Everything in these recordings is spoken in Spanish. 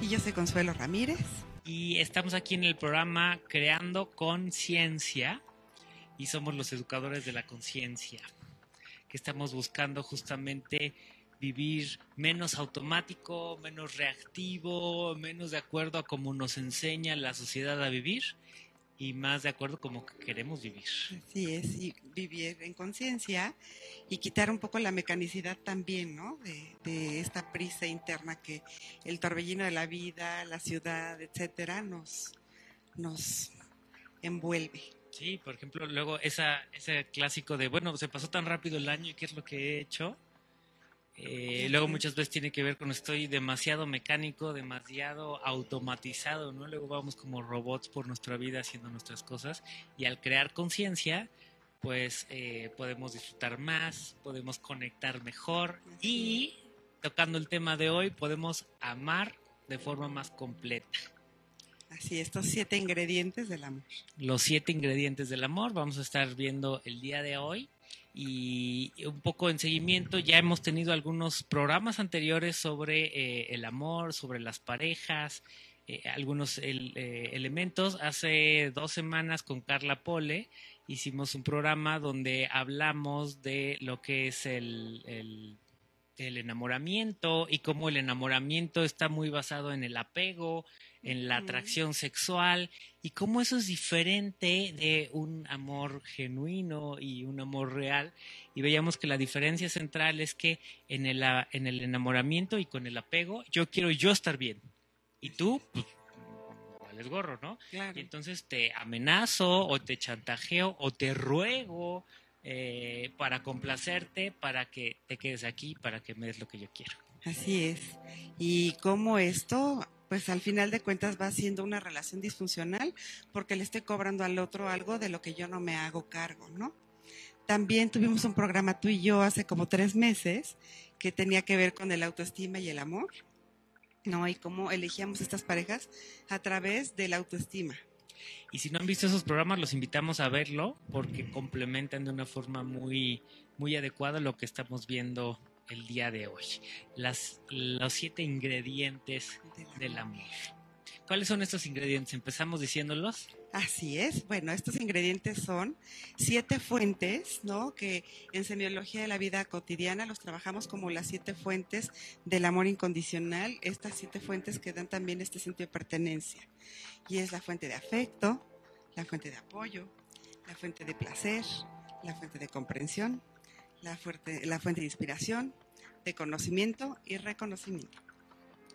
Y yo soy Consuelo Ramírez. Y estamos aquí en el programa Creando Conciencia y somos los educadores de la conciencia, que estamos buscando justamente vivir menos automático, menos reactivo, menos de acuerdo a cómo nos enseña la sociedad a vivir y más de acuerdo como que queremos vivir. Así es, y vivir en conciencia y quitar un poco la mecanicidad también, ¿no? De, de, esta prisa interna que el torbellino de la vida, la ciudad, etcétera, nos, nos envuelve. Sí, por ejemplo, luego esa, ese clásico de, bueno, se pasó tan rápido el año y qué es lo que he hecho. Eh, luego muchas veces tiene que ver con estoy demasiado mecánico, demasiado automatizado, ¿no? Luego vamos como robots por nuestra vida haciendo nuestras cosas y al crear conciencia, pues eh, podemos disfrutar más, podemos conectar mejor y tocando el tema de hoy, podemos amar de forma más completa. Así, estos siete ingredientes del amor. Los siete ingredientes del amor vamos a estar viendo el día de hoy y un poco en seguimiento ya hemos tenido algunos programas anteriores sobre eh, el amor, sobre las parejas, eh, algunos eh, elementos. Hace dos semanas con Carla Pole hicimos un programa donde hablamos de lo que es el el enamoramiento y cómo el enamoramiento está muy basado en el apego, en la atracción sexual y cómo eso es diferente de un amor genuino y un amor real. Y veíamos que la diferencia central es que en el, en el enamoramiento y con el apego yo quiero yo estar bien y tú, pues, vales gorro, ¿no? Claro. Y entonces te amenazo o te chantajeo o te ruego eh, para complacerte, para que te quedes aquí, para que me des lo que yo quiero. Así es. Y cómo esto, pues al final de cuentas va siendo una relación disfuncional porque le estoy cobrando al otro algo de lo que yo no me hago cargo, ¿no? También tuvimos un programa tú y yo hace como tres meses que tenía que ver con el autoestima y el amor, ¿no? Y cómo elegíamos estas parejas a través de la autoestima. Y si no han visto esos programas, los invitamos a verlo porque complementan de una forma muy, muy adecuada lo que estamos viendo el día de hoy. Las, los siete ingredientes del amor. ¿Cuáles son estos ingredientes? ¿Empezamos diciéndolos? Así es. Bueno, estos ingredientes son siete fuentes, ¿no? Que en semiología de la vida cotidiana los trabajamos como las siete fuentes del amor incondicional. Estas siete fuentes que dan también este sentido de pertenencia. Y es la fuente de afecto, la fuente de apoyo, la fuente de placer, la fuente de comprensión, la fuente, la fuente de inspiración, de conocimiento y reconocimiento.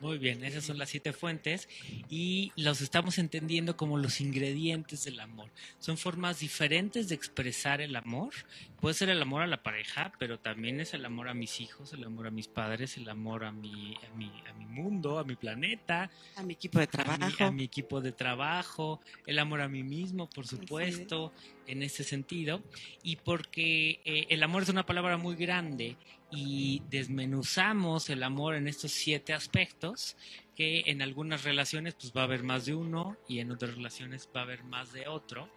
Muy bien, esas son las siete fuentes y los estamos entendiendo como los ingredientes del amor. Son formas diferentes de expresar el amor. Puede ser el amor a la pareja, pero también es el amor a mis hijos, el amor a mis padres, el amor a mi, a mi, a mi mundo, a mi planeta. A mi equipo de trabajo. A mi, a mi equipo de trabajo, el amor a mí mismo, por supuesto, en ese sentido. Y porque eh, el amor es una palabra muy grande y desmenuzamos el amor en estos siete aspectos que en algunas relaciones pues va a haber más de uno y en otras relaciones va a haber más de otro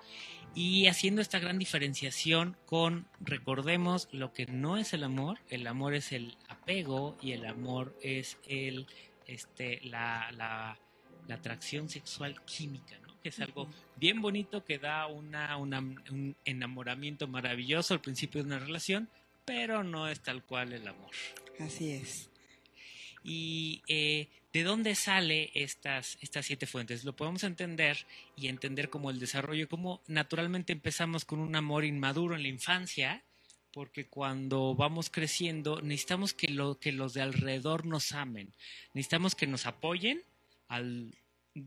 y haciendo esta gran diferenciación con recordemos lo que no es el amor el amor es el apego y el amor es el este la, la, la atracción sexual química ¿no? que es algo bien bonito que da una, una, un enamoramiento maravilloso al principio de una relación pero no es tal cual el amor. Así es. ¿Y eh, de dónde sale estas, estas siete fuentes? Lo podemos entender y entender como el desarrollo, como naturalmente empezamos con un amor inmaduro en la infancia, porque cuando vamos creciendo necesitamos que, lo, que los de alrededor nos amen, necesitamos que nos apoyen al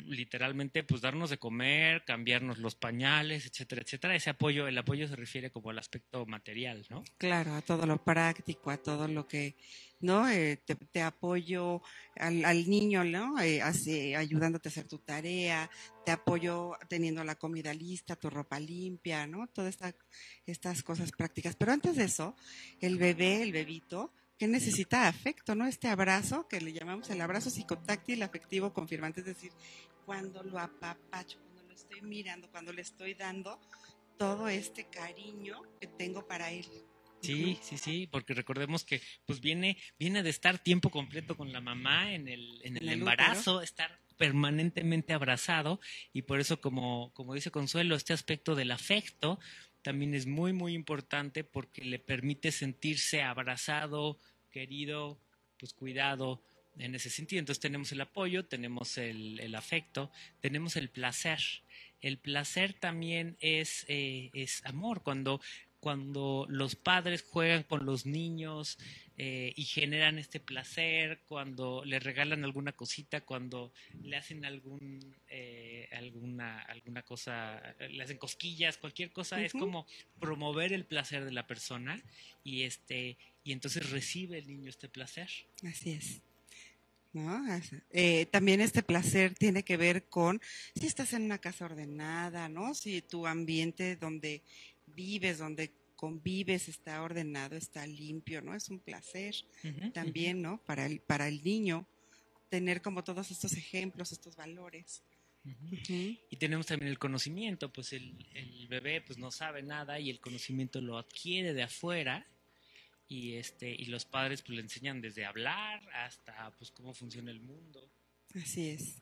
literalmente pues darnos de comer, cambiarnos los pañales, etcétera, etcétera. Ese apoyo, el apoyo se refiere como al aspecto material, ¿no? Claro, a todo lo práctico, a todo lo que, ¿no? Eh, te, apoyo al, al, niño, ¿no? Eh, ayudándote a hacer tu tarea, te apoyo teniendo la comida lista, tu ropa limpia, ¿no? Todas esta, estas cosas prácticas. Pero antes de eso, el bebé, el bebito, que necesita afecto, ¿no? Este abrazo que le llamamos el abrazo psicotáctil afectivo confirmante, es decir, cuando lo apapacho, cuando lo estoy mirando, cuando le estoy dando todo este cariño que tengo para él. Sí, sí, sí, porque recordemos que pues viene, viene de estar tiempo completo con la mamá en el, en el, embarazo, estar permanentemente abrazado y por eso como, como dice Consuelo, este aspecto del afecto también es muy, muy importante porque le permite sentirse abrazado, querido, pues cuidado en ese sentido. Entonces tenemos el apoyo, tenemos el, afecto, tenemos el placer. El placer también es, eh, es amor. Cuando cuando los padres juegan con los niños eh, y generan este placer, cuando le regalan alguna cosita, cuando le hacen algún, eh, alguna, alguna cosa, le hacen cosquillas, cualquier cosa, es como promover el placer de la persona y este y entonces recibe el niño este placer. Así es. ¿no? Eh, también este placer tiene que ver con si estás en una casa ordenada, ¿no? Si tu ambiente donde vives, donde convives está ordenado, está limpio, ¿no? Es un placer también, ¿no? Para el, para el niño tener como todos estos ejemplos, estos valores. Y tenemos también el conocimiento, pues el, el, bebé pues no sabe nada y el conocimiento lo adquiere de afuera y este y los padres pues le enseñan desde hablar hasta pues cómo funciona el mundo. Así es.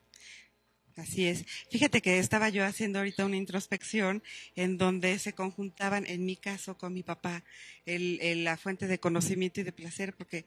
Así es. Fíjate que estaba yo haciendo ahorita una introspección en donde se conjuntaban, en mi caso, con mi papá, el, la fuente de conocimiento y de placer, porque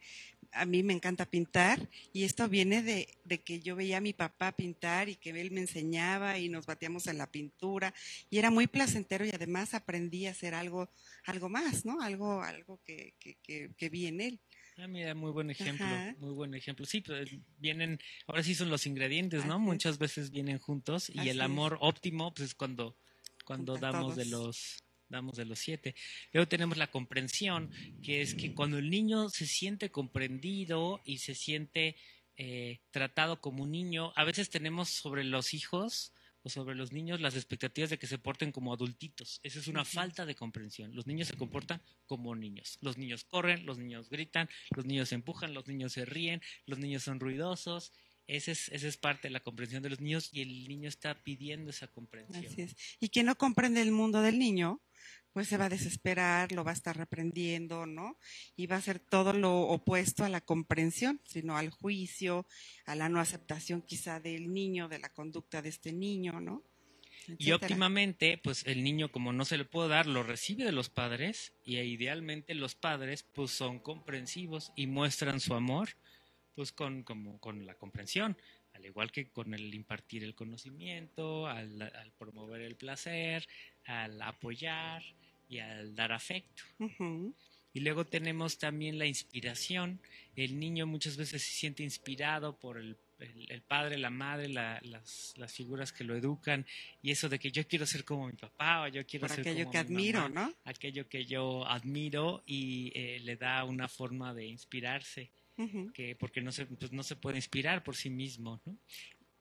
a mí me encanta pintar y esto viene de, de, que yo veía a mi papá pintar y que él me enseñaba y nos batíamos en la pintura y era muy placentero y además aprendí a hacer algo, algo más, ¿no? Algo, algo que, que, que, que vi en él. Ah, mira, muy buen ejemplo, muy buen ejemplo. Sí, pues vienen, ahora sí son los ingredientes, ¿no? Muchas veces vienen juntos y el amor óptimo, pues es cuando, cuando damos de los damos de los siete. Luego tenemos la comprensión, que es que cuando el niño se siente comprendido y se siente eh, tratado como un niño, a veces tenemos sobre los hijos o sobre los niños las expectativas de que se porten como adultitos. Esa es una falta de comprensión. Los niños se comportan como niños. Los niños corren, los niños gritan, los niños se empujan, los niños se ríen, los niños son ruidosos. Esa es, esa es parte de la comprensión de los niños y el niño está pidiendo esa comprensión. Así es. Y quien no comprende el mundo del niño, pues se va a desesperar, lo va a estar reprendiendo, ¿no? Y va a ser todo lo opuesto a la comprensión, sino al juicio, a la no aceptación quizá del niño, de la conducta de este niño, ¿no? Y óptimamente, pues el niño como no se le puede dar, lo recibe de los padres y idealmente los padres pues son comprensivos y muestran su amor pues con, como, con la comprensión, al igual que con el impartir el conocimiento, al, al promover el placer, al apoyar, y al dar afecto. Y luego tenemos también la inspiración. El niño muchas veces se siente inspirado por el, padre, la madre, las, las, figuras que lo educan y eso de que yo quiero ser como mi papá o yo quiero ser aquello que admiro, ¿no? Aquello que yo admiro y eh, le da una forma de inspirarse. que porque no se, pues no se puede inspirar por sí mismo, ¿no?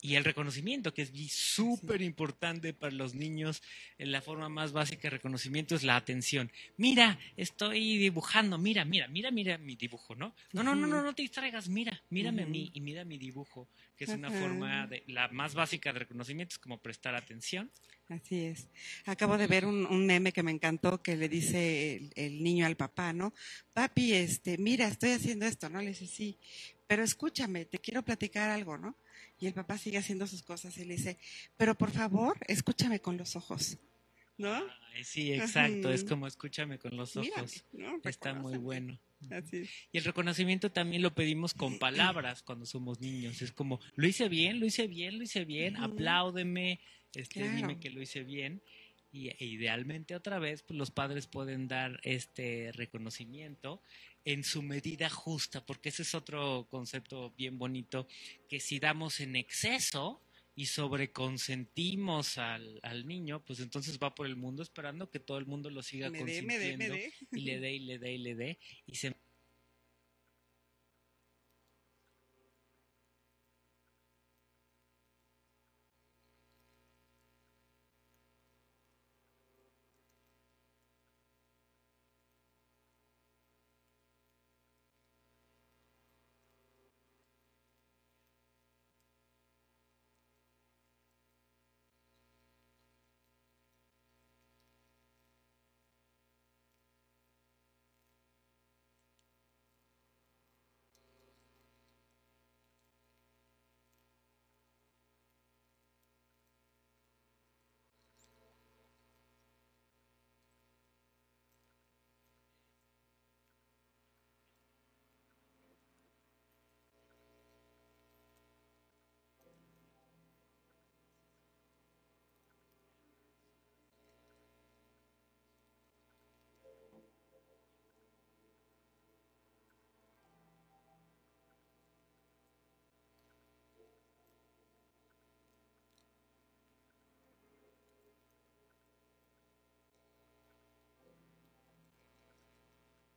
Y el reconocimiento, que es súper importante para los niños. En la forma más básica de reconocimiento es la atención. Mira, estoy dibujando, mira, mira, mira, mira mi dibujo, ¿no? No, no, no, no, no te distraigas, mira, mírame a mí y mira mi dibujo, que es una forma de, la más básica de reconocimiento, es como prestar atención. Así es. Acabo de ver un, un meme que me encantó que le dice el, el, niño al papá, ¿no? Papi, este, mira, estoy haciendo esto, ¿no? Le dice, sí, pero escúchame, te quiero platicar algo, ¿no? Y el papá sigue haciendo sus cosas y le dice, pero por favor, escúchame con los ojos. ¿No? sí, exacto, es como escúchame con los ojos. Está muy bueno. Y el reconocimiento también lo pedimos con palabras cuando somos niños. Es como, lo hice bien, lo hice bien, lo hice bien, apláudeme, este, dime que lo hice bien. Y e idealmente otra vez, pues los padres pueden dar este reconocimiento en su medida justa, porque ese es otro concepto bien bonito, que si damos en exceso, y sobreconsentimos al, al niño, pues entonces va por el mundo esperando que todo el mundo lo siga Me consintiendo me y le dé y le dé y le dé y se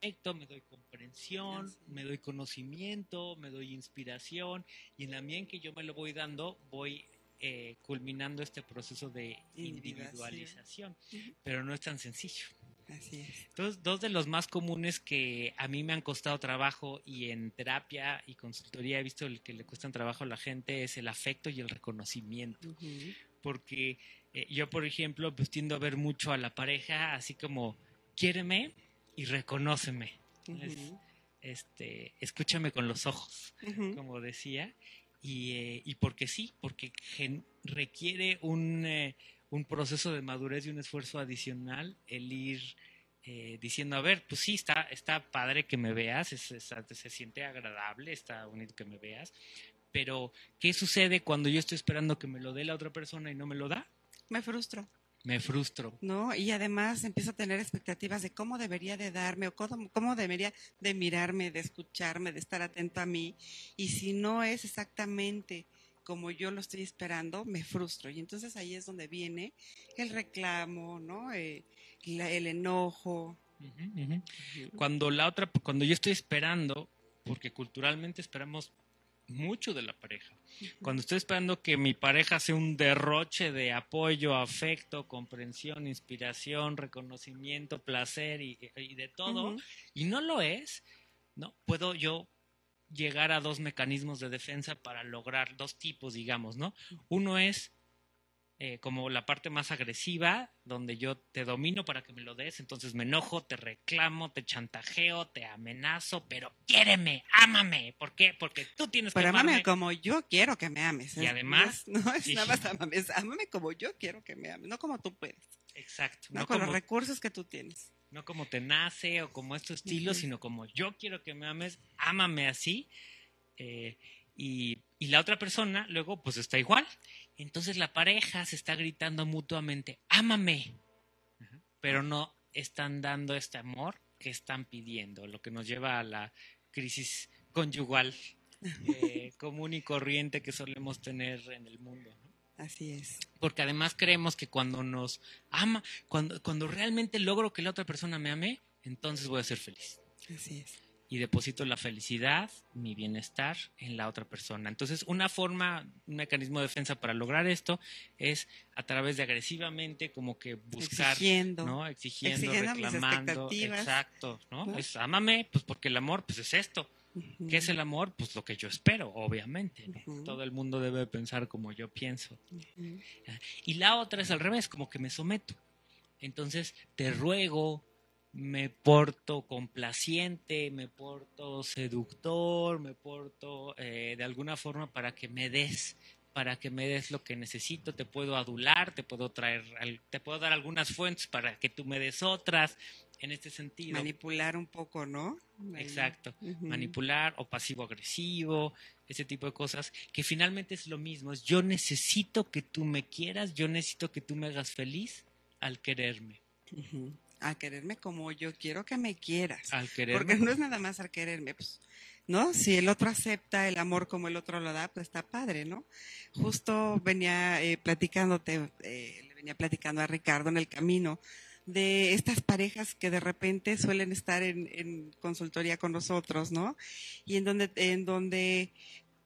conecto, me doy comprensión, es. me doy conocimiento, me doy inspiración y en la medida en que yo me lo voy dando, voy eh, culminando este proceso de individualización, pero no es tan sencillo. Así es. Entonces, dos de los más comunes que a mí me han costado trabajo y en terapia y consultoría he visto el que le cuestan trabajo a la gente es el afecto y el reconocimiento. Ujú. Porque eh, yo, por ejemplo, pues tiendo a ver mucho a la pareja así como, quiéreme y reconóceme. Es- este, escúchame con los ojos, como decía. Y, eh, y porque sí, porque requiere un, eh, un proceso de madurez y un esfuerzo adicional el ir eh, diciendo, a ver, pues sí, está, está padre que me veas, es- es- se siente agradable, está bonito que me veas, pero ¿qué sucede cuando yo estoy esperando que me lo dé la otra persona y no me lo da? Me frustro. Me frustro. ¿no? Y además empiezo a tener expectativas de cómo debería de darme o cómo, cómo debería de mirarme, de escucharme, de estar atento a mí. Y si no es exactamente como yo lo estoy esperando, me frustro. Y entonces ahí es donde viene el reclamo, ¿no? Eh, la- el enojo. Cuando la otra, cuando yo estoy esperando, porque culturalmente esperamos mucho de la pareja. Cuando estoy esperando que mi pareja sea un derroche de apoyo, afecto, comprensión, inspiración, reconocimiento, placer y, y de todo, y no lo es, no puedo yo llegar a dos mecanismos de defensa para lograr dos tipos, digamos, ¿no? Uno es eh, como la parte más agresiva, donde yo te domino para que me lo des, entonces me enojo, te reclamo, te chantajeo, te amenazo, pero quiéreme, ámame. ¿Por qué? Porque tú tienes Pero que amarme. como yo quiero que me ames. Y además- No es, no es y- nada más amame, es amame como yo quiero que me ames, no como tú puedes, Exacto. no, No, con como, los recursos que tú tienes. no como te nace o como es tu estilo, sino como yo quiero que me ames, ámame así. eh, y, y la otra persona luego pues está igual. Entonces la pareja se está gritando mutuamente, ámame. Pero no están dando este amor que están pidiendo, lo que nos lleva a la crisis conyugal eh, común y corriente que solemos tener en el mundo. ¿no? Así es. Porque además creemos que cuando nos ama, cuando, cuando realmente logro que la otra persona me ame, entonces voy a ser feliz. Así es. Y deposito la felicidad, mi bienestar en la otra persona. Entonces, una forma, un mecanismo de defensa para lograr esto es a través de agresivamente como que buscar, Exigiendo. ¿no? Exigiendo, reclamando. Exacto, ¿no? ¿no? Es ámame, pues porque el amor, pues es esto. ¿Qué es el amor? Pues lo que yo espero, obviamente. Todo el mundo debe pensar como yo pienso. Y la otra es al revés, como que me someto. Entonces te ruego, me porto complaciente, me porto seductor, me porto eh, de alguna forma para que me des, para que me des lo que necesito. Te puedo adular, te puedo traer, te puedo dar algunas fuentes para que tú me des otras. En este sentido, Manipular un poco, ¿no? Exacto. Manipular o pasivo-agresivo, ese tipo de cosas, que finalmente es lo mismo, es yo necesito que tú me quieras, yo necesito que tú me hagas feliz al quererme. A quererme como yo quiero que me quieras. al quererme. Porque no es nada más al quererme. Pues, ¿no? Si el otro acepta el amor como el otro lo da, pues está padre, ¿no? Justo venía eh, platicándote, eh, le venía platicando a Ricardo en el camino de estas parejas que de repente suelen estar en, en consultoría con nosotros, ¿no? Y en donde, en donde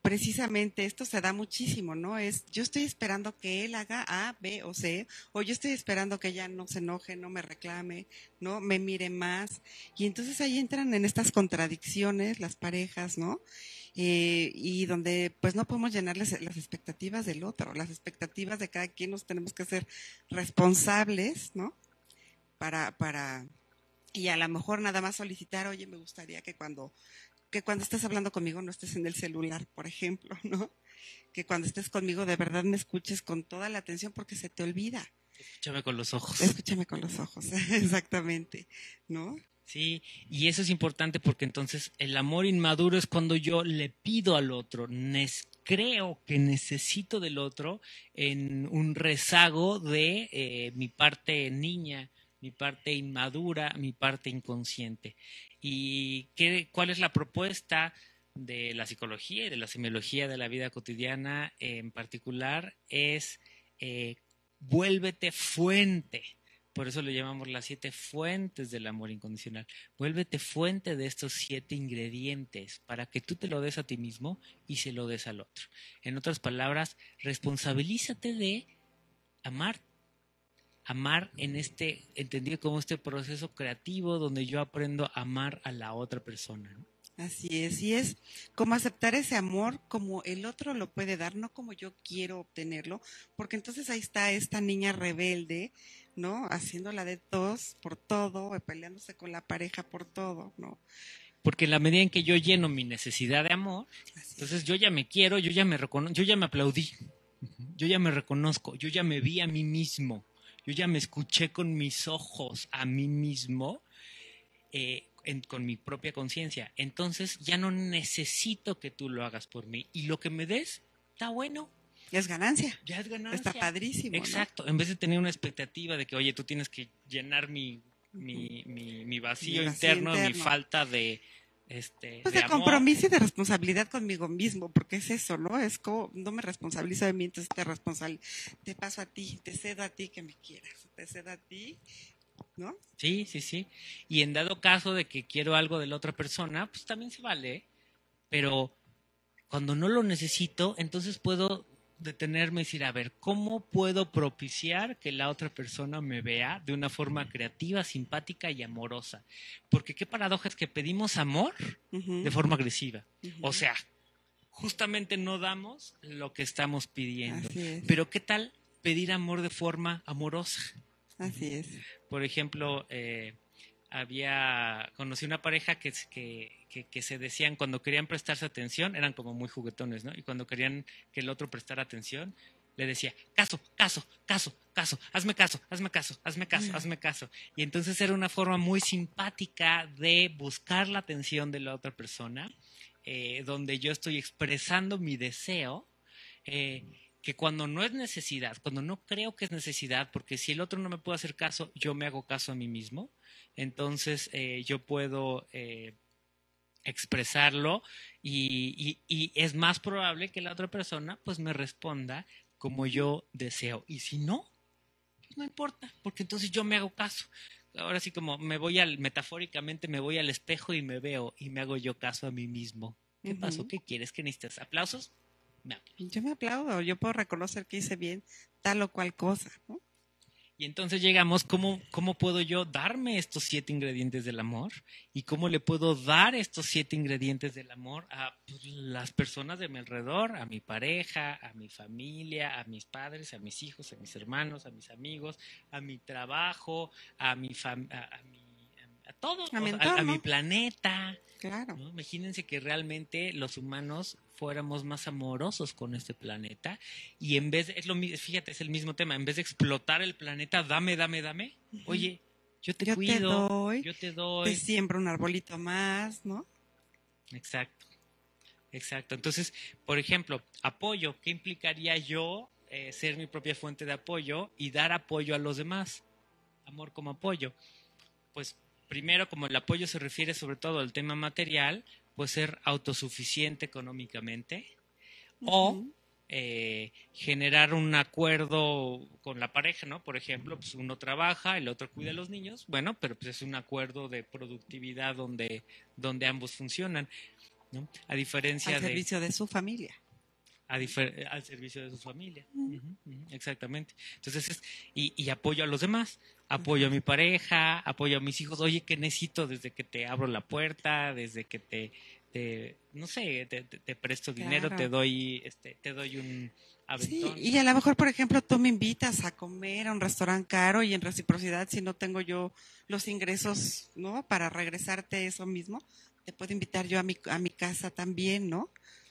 precisamente esto se da muchísimo, ¿no? Es, yo estoy esperando que él haga A, B o C, o yo estoy esperando que ella no se enoje, no me reclame, ¿no? Me mire más. Y entonces ahí entran en estas contradicciones las parejas, ¿no? Eh, y donde pues no podemos llenarles las expectativas del otro, las expectativas de cada quien nos tenemos que ser responsables, ¿no? Para, para, y a lo mejor nada más solicitar, oye, me gustaría que cuando que cuando estés hablando conmigo no estés en el celular, por ejemplo, ¿no? Que cuando estés conmigo de verdad me escuches con toda la atención porque se te olvida. Escúchame con los ojos. Escúchame con los ojos, exactamente, ¿no? Sí, y eso es importante porque entonces el amor inmaduro es cuando yo le pido al otro, creo que necesito del otro en un rezago de eh, mi parte niña, mi parte inmadura, mi parte inconsciente y qué, cuál es la propuesta de la psicología y de la semiología de la vida cotidiana en particular es eh, vuélvete fuente. Por eso lo llamamos las siete fuentes del amor incondicional. Vuélvete fuente de estos siete ingredientes para que tú te lo des a ti mismo y se lo des al otro. En otras palabras, responsabilízate de amarte amar en este, entendido como este proceso creativo donde yo aprendo a amar a la otra persona. Así es, y es como aceptar ese amor como el otro lo puede dar, no como yo quiero obtenerlo, porque entonces ahí está esta niña rebelde, ¿no? Haciéndola de todos por todo, peleándose con la pareja por todo, ¿no? Porque en la medida en que yo lleno mi necesidad de amor, entonces yo ya me quiero, yo ya me reconozco, yo ya me aplaudí, yo ya me reconozco, yo ya me vi a mí mismo, yo ya me escuché con mis ojos a mí mismo, eh, con mi propia conciencia. Entonces ya no necesito que tú lo hagas por mí. Y lo que me des, está bueno. Ya es ganancia. Ya es ganancia. Está padrísimo. Exacto. En vez de tener una expectativa de que, oye, tú tienes que llenar mi, mi, mi, vacío, interno, mi falta de, este, pues de, compromiso y de responsabilidad conmigo mismo, porque es eso, ¿no? Es como, no me responsabilizo de mí, entonces te responsable, te paso a ti, te cedo a ti que me quieras, te cedo a ti, ¿no? Sí, sí, sí. Y en dado caso de que quiero algo de la otra persona, pues también se vale, pero cuando no lo necesito, entonces puedo detenerme y decir, a ver, ¿cómo puedo propiciar que la otra persona me vea de una forma creativa, simpática y amorosa? Porque qué paradoja es que pedimos amor de forma agresiva. O sea, justamente no damos lo que estamos pidiendo. Pero ¿qué tal pedir amor de forma amorosa? Así es. Por ejemplo, eh, había, conocí una pareja que, que, que, se decían cuando querían prestarse atención, eran como muy juguetones, ¿no? Y cuando querían que el otro prestara atención, le decía, caso, caso, caso, caso, hazme caso, hazme caso, hazme caso, hazme caso. Y entonces era una forma muy simpática de buscar la atención de la otra persona, eh, donde yo estoy expresando mi deseo. Eh, que cuando no es necesidad, cuando no creo que es necesidad, porque si el otro no me puede hacer caso, yo me hago caso a mí mismo, entonces eh, yo puedo eh, expresarlo y, es más probable que la otra persona pues me responda como yo deseo. Y si no, pues no importa, porque entonces yo me hago caso. Ahora sí como me voy al, metafóricamente me voy al espejo y me veo y me hago yo caso a mí mismo. ¿Qué pasó? ¿Qué quieres? ¿Que necesitas aplausos? Yo me aplaudo, yo puedo reconocer que hice bien tal o cual cosa, ¿no? Y entonces llegamos, ¿cómo, ¿cómo puedo yo darme estos siete ingredientes del amor? ¿Y cómo le puedo dar estos siete ingredientes del amor a pues, las personas de mi alrededor, a mi pareja, a mi familia, a mis padres, a mis hijos, a mis hermanos, a mis amigos, a mi trabajo, a mi, a, mi a todo, a, mi planeta. Claro. Imagínense que realmente los humanos fuéramos más amorosos con este planeta y en vez, de, es lo fíjate, es el mismo tema, en vez de explotar el planeta, dame, dame, dame, oye, yo te cuido, yo te doy. Te siembro un arbolito más, ¿no? Exacto, exacto. Entonces, por ejemplo, apoyo, ¿qué implicaría yo eh, ser mi propia fuente de apoyo y dar apoyo a los demás? Amor como apoyo. Pues primero, como el apoyo se refiere sobre todo al tema material, pues ser autosuficiente económicamente o eh, generar un acuerdo con la pareja, ¿no? Por ejemplo, pues uno trabaja, el otro cuida a los niños, bueno, pero pues es un acuerdo de productividad donde, donde ambos funcionan, ¿no? A diferencia Al de... servicio de su familia. a al servicio de su familia. Exactamente. Entonces, es, y, y apoyo a los demás. Apoyo a mi pareja, apoyo a mis hijos. Oye, ¿qué necesito desde que te abro la puerta, desde que te, te no sé, te, te- te presto dinero, Claro. te doy, este, te doy un Sí, aventón? y a lo mejor, por ejemplo, tú me invitas a comer a un restaurante caro y en reciprocidad, si no tengo yo los ingresos, ¿no? Para regresarte eso mismo, te puedo invitar yo a mi, a mi casa también, ¿no?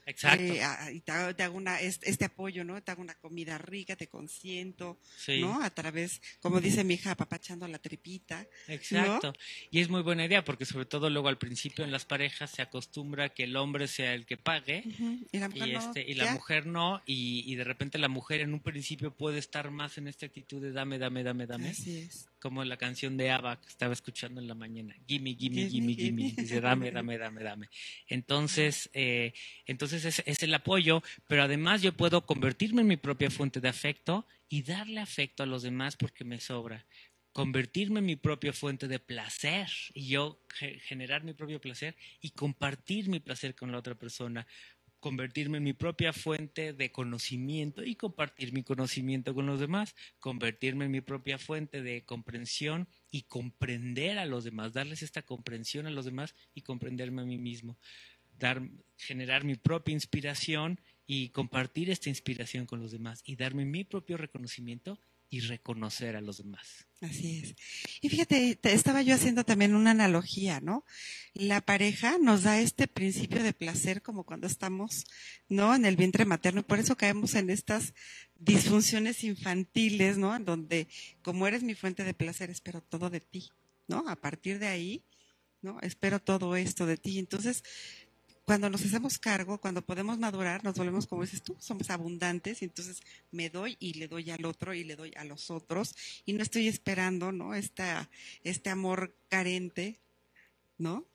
Exacto. Eh, y te hago, te hago una, este, este apoyo, ¿no? Te hago una comida rica, te consiento, sí. ¿no? A través, como dice mi hija, apapachando la tripita. Exacto. Y es muy buena idea porque sobre todo luego al principio en las parejas se acostumbra que el hombre sea el que pague Y la mujer y, no, este, y la ya. mujer no, y, y de repente la mujer en un principio puede estar más en esta actitud de dame, dame, dame, dame, Así es. como la canción de ABBA que estaba escuchando en la mañana, gimme, gimme, Gimme, gimme, gimme, gimme. dice dame, dame, dame, dame. Entonces, eh, entonces es, es el apoyo, pero además yo puedo convertirme en mi propia fuente de afecto y darle afecto a los demás porque me sobra. Convertirme en mi propia fuente de placer y yo ge- generar mi propio placer y compartir mi placer con la otra persona. Convertirme en mi propia fuente de conocimiento y compartir mi conocimiento con los demás, convertirme en mi propia fuente de comprensión y comprender a los demás, darles esta comprensión a los demás y comprenderme a mí mismo, dar, generar mi propia inspiración y compartir esta inspiración con los demás y darme mi propio reconocimiento y reconocer a los demás. Así es. Y fíjate, te- estaba yo haciendo también una analogía, ¿no? La pareja nos da este principio de placer como cuando estamos, ¿no? En el vientre materno y por eso caemos en estas disfunciones infantiles, ¿no? En donde, como eres mi fuente de placer, espero todo de ti, ¿no? A partir de ahí, ¿no? Espero todo esto de ti. Entonces, cuando nos hacemos cargo, cuando podemos madurar, nos volvemos, como dices tú, somos abundantes y entonces me doy y le doy al otro y le doy a los otros y no estoy esperando, ¿no? Esta, este amor carente, ¿no?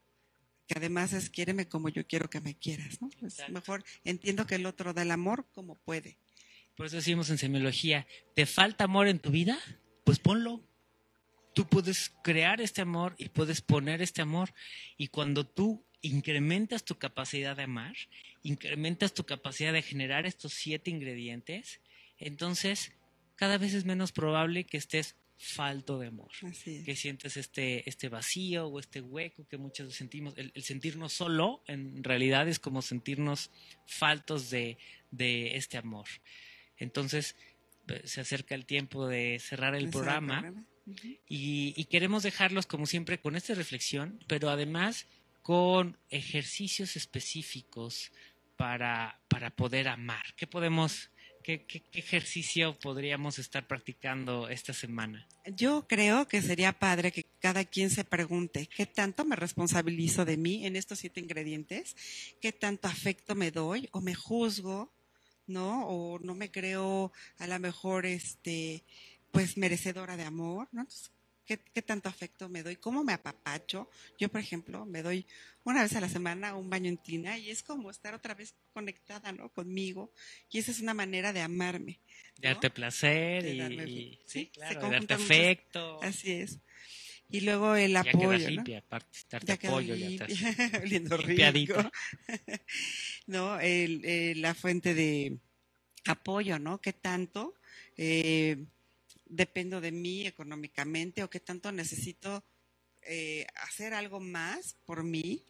Que además es quiéreme como yo quiero que me quieras, ¿no? Es Exacto. mejor entiendo que el otro da el amor como puede. Por eso decimos en semiología, ¿te falta amor en tu vida? Pues ponlo. Tú puedes crear este amor y puedes poner este amor. Y cuando tú incrementas tu capacidad de amar, incrementas tu capacidad de generar estos siete ingredientes, entonces cada vez es menos probable que estés falto de amor. Es. Que sientes este, este vacío o este hueco que muchas veces sentimos. El, el sentirnos solo, en realidad, es como sentirnos faltos de, de este amor. Entonces, eh, se acerca el tiempo de cerrar el programa y queremos dejarlos, como siempre, con esta reflexión, pero además con ejercicios específicos para, para poder amar. ¿Qué podemos, qué, qué- ejercicio podríamos estar practicando esta semana? Yo creo que sería padre que cada quien se pregunte qué tanto me responsabilizo de mí en estos siete ingredientes, qué tanto afecto me doy o me juzgo, ¿no? O no me creo a lo mejor, este, pues merecedora de amor, ¿no? ¿Qué, qué tanto afecto me doy? ¿Cómo me apapacho? Yo, por ejemplo, me doy una vez a la semana un baño en tina y es como estar otra vez conectada, ¿no? Conmigo. Y esa es una manera de amarme. De ¿no? darte placer De y, darme- y- sí, claro, de darte muchas- afecto. Así es. Y luego el ya apoyo, ¿no? limpia, aparte, darte Ya apoyo, ya estás limpia, oliendo rico. limpiadita. ¿No? El, el- la fuente de apoyo, ¿no? ¿Qué tanto eh, dependo de mí económicamente o qué tanto necesito eh, hacer algo más por mí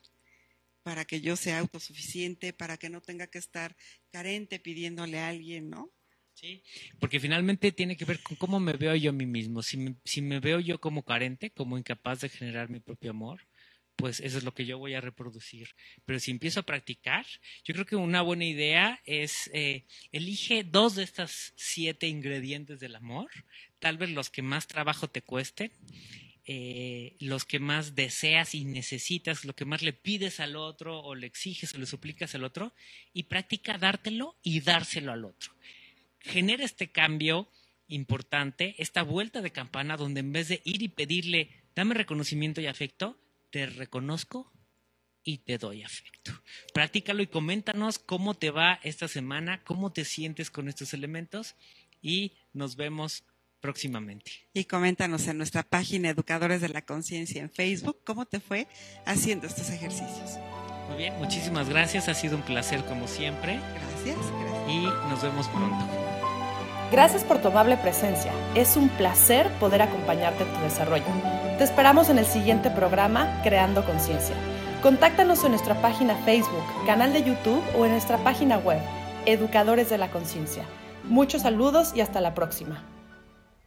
para que yo sea autosuficiente, para que no tenga que estar carente pidiéndole a alguien, ¿no? Sí, porque finalmente tiene que ver con cómo me veo yo a mí mismo. Si me, veo yo como carente, como incapaz de generar mi propio amor, pues eso es lo que yo voy a reproducir. Pero si empiezo a practicar, yo creo que una buena idea es eh, elige dos de estas siete ingredientes del amor, tal vez los que más trabajo te cuesten, eh, los que más deseas y necesitas, lo que más le pides al otro o le exiges o le suplicas al otro, y practica dártelo y dárselo al otro genera este cambio importante, esta vuelta de campana donde en vez de ir y pedirle, dame reconocimiento y afecto, te reconozco y te doy afecto. Practícalo y coméntanos cómo te va esta semana, cómo te sientes con estos elementos y nos vemos próximamente. Y coméntanos en nuestra página Educadores de la Conciencia en Facebook cómo te fue haciendo estos ejercicios. Muy bien, muchísimas gracias, ha sido un placer como siempre. Gracias, gracias. Y nos vemos pronto. Gracias por tu amable presencia. Es un placer poder acompañarte en tu desarrollo. Te esperamos en el siguiente programa Creando Conciencia. Contáctanos en nuestra página Facebook, canal de YouTube o en nuestra página web, Educadores de la Conciencia. Muchos saludos y hasta la próxima.